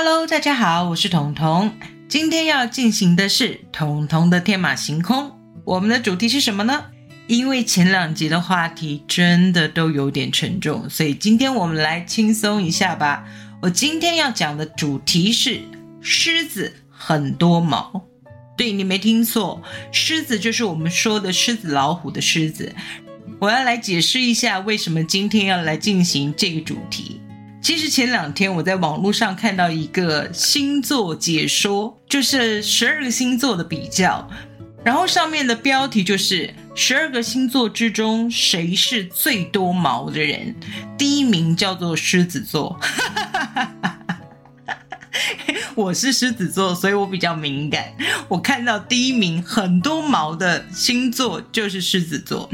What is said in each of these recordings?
Hello，大家好，我是彤彤。今天要进行的是彤彤的天马行空。我们的主题是什么呢？因为前两集的话题真的都有点沉重，所以今天我们来轻松一下吧。我今天要讲的主题是狮子很多毛。对你没听错，狮子就是我们说的狮子老虎的狮子。我要来解释一下为什么今天要来进行这个主题。其实前两天我在网络上看到一个星座解说，就是十二个星座的比较，然后上面的标题就是十二个星座之中谁是最多毛的人，第一名叫做狮子座。我是狮子座，所以我比较敏感。我看到第一名很多毛的星座就是狮子座。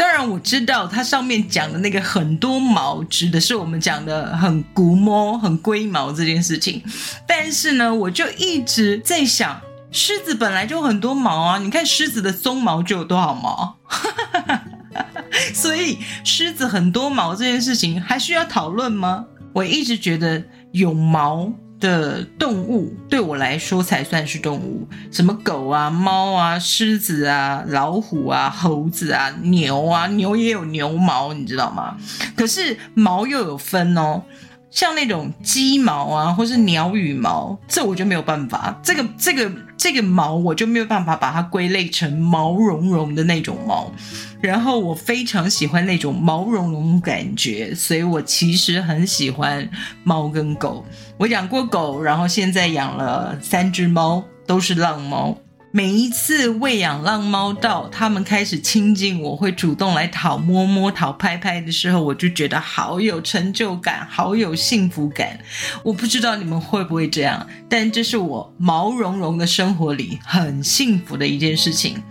当然我知道它上面讲的那个很多毛，指的是我们讲的很古毛、很龟毛这件事情。但是呢，我就一直在想，狮子本来就很多毛啊！你看狮子的鬃毛就有多少毛，所以狮子很多毛这件事情还需要讨论吗？我一直觉得有毛。的动物对我来说才算是动物，什么狗啊、猫啊、狮子啊、老虎啊、猴子啊、牛啊，牛也有牛毛，你知道吗？可是毛又有分哦，像那种鸡毛啊，或是鸟羽毛，这我就没有办法，这个这个这个毛我就没有办法把它归类成毛茸茸的那种毛。然后我非常喜欢那种毛茸茸感觉，所以我其实很喜欢猫跟狗。我养过狗，然后现在养了三只猫，都是浪猫。每一次喂养浪猫到它们开始亲近我，会主动来讨摸摸、讨拍拍的时候，我就觉得好有成就感，好有幸福感。我不知道你们会不会这样，但这是我毛茸茸的生活里很幸福的一件事情。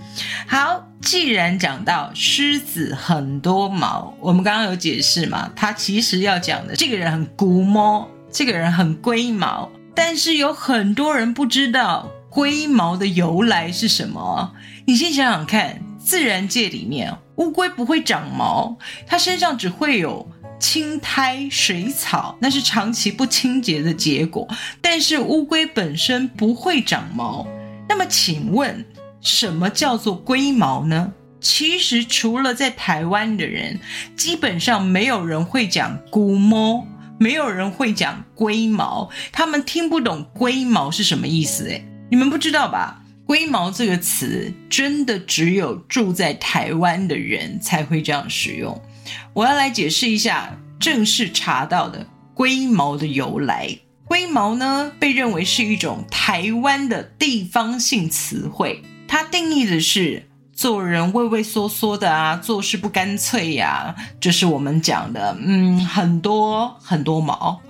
好，既然讲到狮子很多毛，我们刚刚有解释嘛？他其实要讲的这个人很古毛，这个人很龟毛，但是有很多人不知道。龟毛的由来是什么？你先想想看，自然界里面乌龟不会长毛，它身上只会有青苔、水草，那是长期不清洁的结果。但是乌龟本身不会长毛。那么，请问什么叫做龟毛呢？其实，除了在台湾的人，基本上没有人会讲龟毛，没有人会讲龟毛，他们听不懂龟毛是什么意思。诶你们不知道吧？龟毛这个词真的只有住在台湾的人才会这样使用。我要来解释一下正式查到的龟毛的由来。龟毛呢，被认为是一种台湾的地方性词汇，它定义的是做人畏畏缩缩的啊，做事不干脆呀，就是我们讲的，嗯，很多很多毛。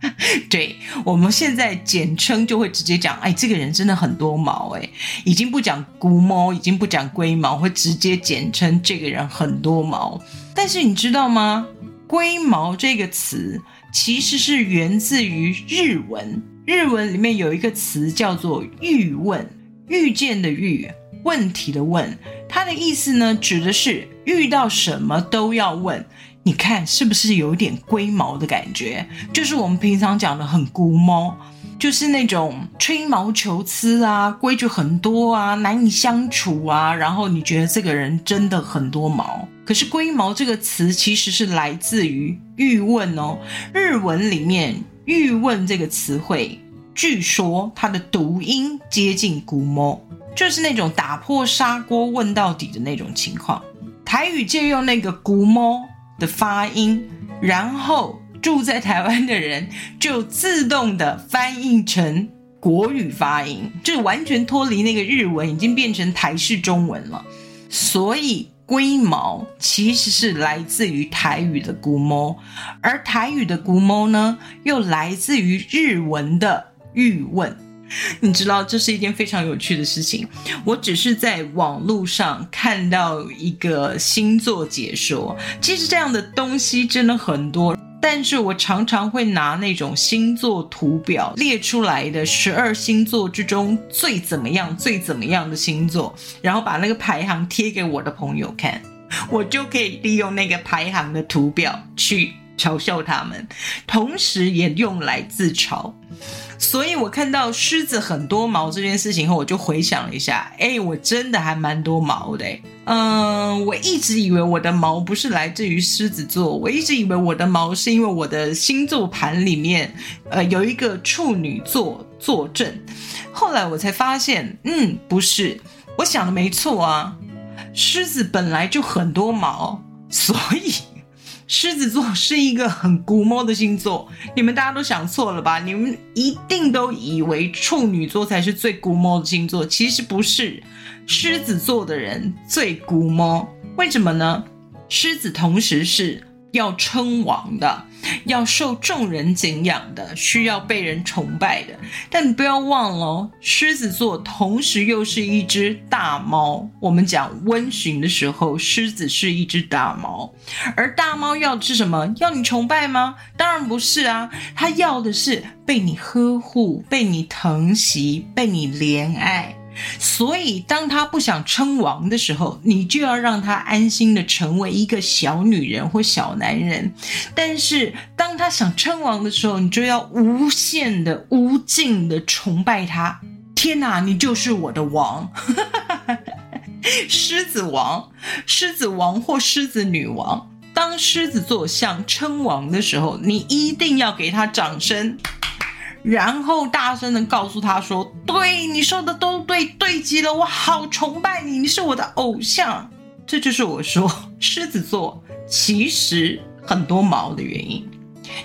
对我们现在简称就会直接讲，哎，这个人真的很多毛，哎，已经不讲孤毛，已经不讲龟毛，会直接简称这个人很多毛。但是你知道吗？龟毛这个词其实是源自于日文，日文里面有一个词叫做“遇问”，遇见的遇，问题的问，它的意思呢，指的是遇到什么都要问。你看是不是有点龟毛的感觉？就是我们平常讲的很孤毛，就是那种吹毛求疵啊，规矩很多啊，难以相处啊。然后你觉得这个人真的很多毛。可是龟毛这个词其实是来自于欲问哦，日文里面欲问这个词汇，据说它的读音接近孤毛，就是那种打破砂锅问到底的那种情况。台语借用那个古毛。的发音，然后住在台湾的人就自动的翻译成国语发音，就完全脱离那个日文，已经变成台式中文了。所以龟毛其实是来自于台语的古毛，而台语的古毛呢，又来自于日文的玉问。你知道这是一件非常有趣的事情。我只是在网络上看到一个星座解说，其实这样的东西真的很多。但是我常常会拿那种星座图表列出来的十二星座之中最怎么样、最怎么样的星座，然后把那个排行贴给我的朋友看，我就可以利用那个排行的图表去嘲笑他们，同时也用来自嘲。所以我看到狮子很多毛这件事情后，我就回想了一下，哎，我真的还蛮多毛的。嗯，我一直以为我的毛不是来自于狮子座，我一直以为我的毛是因为我的星座盘里面，呃，有一个处女座坐镇。后来我才发现，嗯，不是，我想的没错啊，狮子本来就很多毛，所以。狮子座是一个很古摸的星座，你们大家都想错了吧？你们一定都以为处女座才是最古摸的星座，其实不是，狮子座的人最古摸。为什么呢？狮子同时是。要称王的，要受众人敬仰的，需要被人崇拜的。但你不要忘了，狮子座同时又是一只大猫。我们讲温驯的时候，狮子是一只大猫，而大猫要的是什么？要你崇拜吗？当然不是啊，它要的是被你呵护，被你疼惜，被你怜爱。所以，当他不想称王的时候，你就要让他安心的成为一个小女人或小男人；但是，当他想称王的时候，你就要无限的、无尽的崇拜他。天哪，你就是我的王，狮子王，狮子王或狮子女王。当狮子座想称王的时候，你一定要给他掌声。然后大声的告诉他说：“对你说的都对，对极了，我好崇拜你，你是我的偶像。”这就是我说狮子座其实很多毛的原因。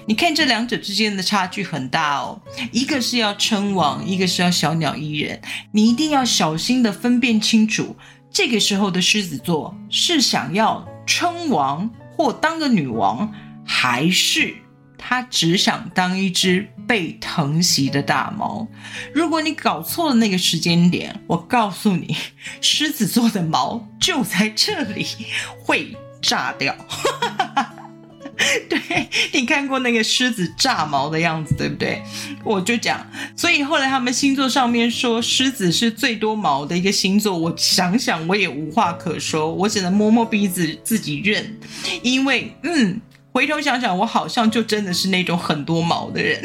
你看这两者之间的差距很大哦，一个是要称王，一个是要小鸟依人。你一定要小心的分辨清楚，这个时候的狮子座是想要称王或当个女王，还是？他只想当一只被疼惜的大猫。如果你搞错了那个时间点，我告诉你，狮子座的毛就在这里会炸掉。对你看过那个狮子炸毛的样子，对不对？我就讲，所以后来他们星座上面说狮子是最多毛的一个星座。我想想，我也无话可说，我只能摸摸鼻子自己认，因为嗯。回头想想，我好像就真的是那种很多毛的人。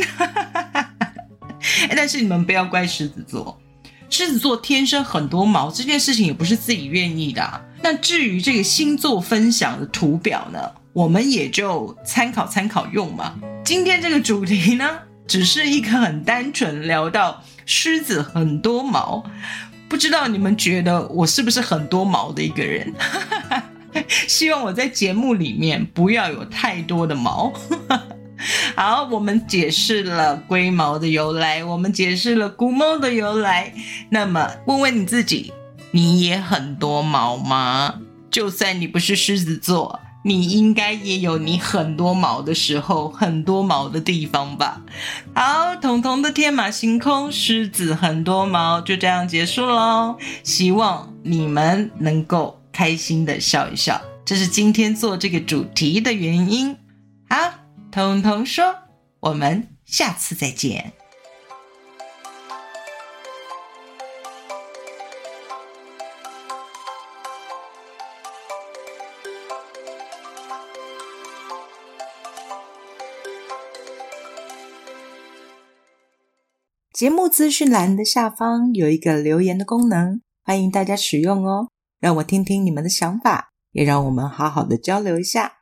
但是你们不要怪狮子座，狮子座天生很多毛这件事情也不是自己愿意的。那至于这个星座分享的图表呢，我们也就参考参考用嘛。今天这个主题呢，只是一个很单纯聊到狮子很多毛，不知道你们觉得我是不是很多毛的一个人？希望我在节目里面不要有太多的毛。好，我们解释了龟毛的由来，我们解释了古猫的由来。那么，问问你自己，你也很多毛吗？就算你不是狮子座，你应该也有你很多毛的时候，很多毛的地方吧？好，彤彤的天马行空，狮子很多毛，就这样结束喽。希望你们能够。开心的笑一笑，这是今天做这个主题的原因。好，彤彤说，我们下次再见。节目资讯栏的下方有一个留言的功能，欢迎大家使用哦。让我听听你们的想法，也让我们好好的交流一下。